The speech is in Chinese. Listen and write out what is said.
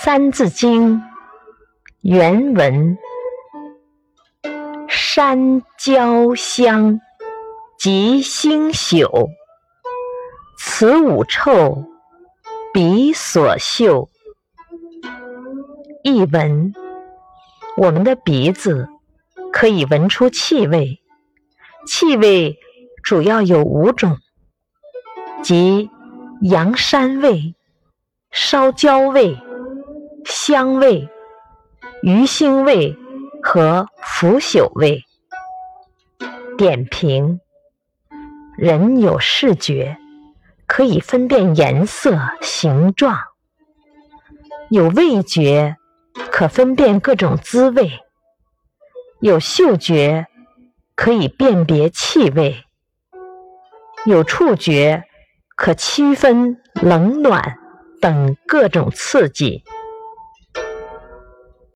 三字经》原文：山椒香，及星宿。此五臭，鼻所嗅。译文：我们的鼻子可以闻出气味，气味主要有五种，即羊膻味、烧焦味。香味、鱼腥味和腐朽味。点评：人有视觉，可以分辨颜色、形状；有味觉，可分辨各种滋味；有嗅觉，可以辨别气味；有触觉，可区分冷暖等各种刺激。